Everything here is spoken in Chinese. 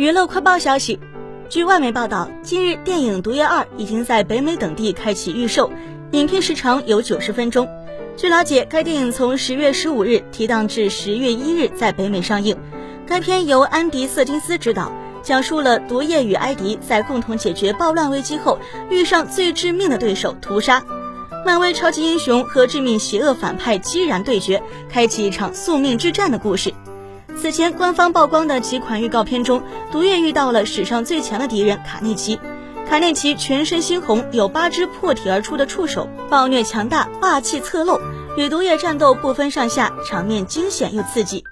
娱乐快报消息，据外媒报道，近日电影《毒液二》已经在北美等地开启预售，影片时长有九十分钟。据了解，该电影从十月十五日提档至十月一日在北美上映。该片由安迪·瑟金斯执导，讲述了毒液与埃迪在共同解决暴乱危机后，遇上最致命的对手屠杀。漫威超级英雄和致命邪恶反派激然对决，开启一场宿命之战的故事。此前官方曝光的几款预告片中，毒液遇到了史上最强的敌人卡内奇。卡内奇全身猩红，有八只破体而出的触手，暴虐强大，霸气侧漏，与毒液战斗不分上下，场面惊险又刺激。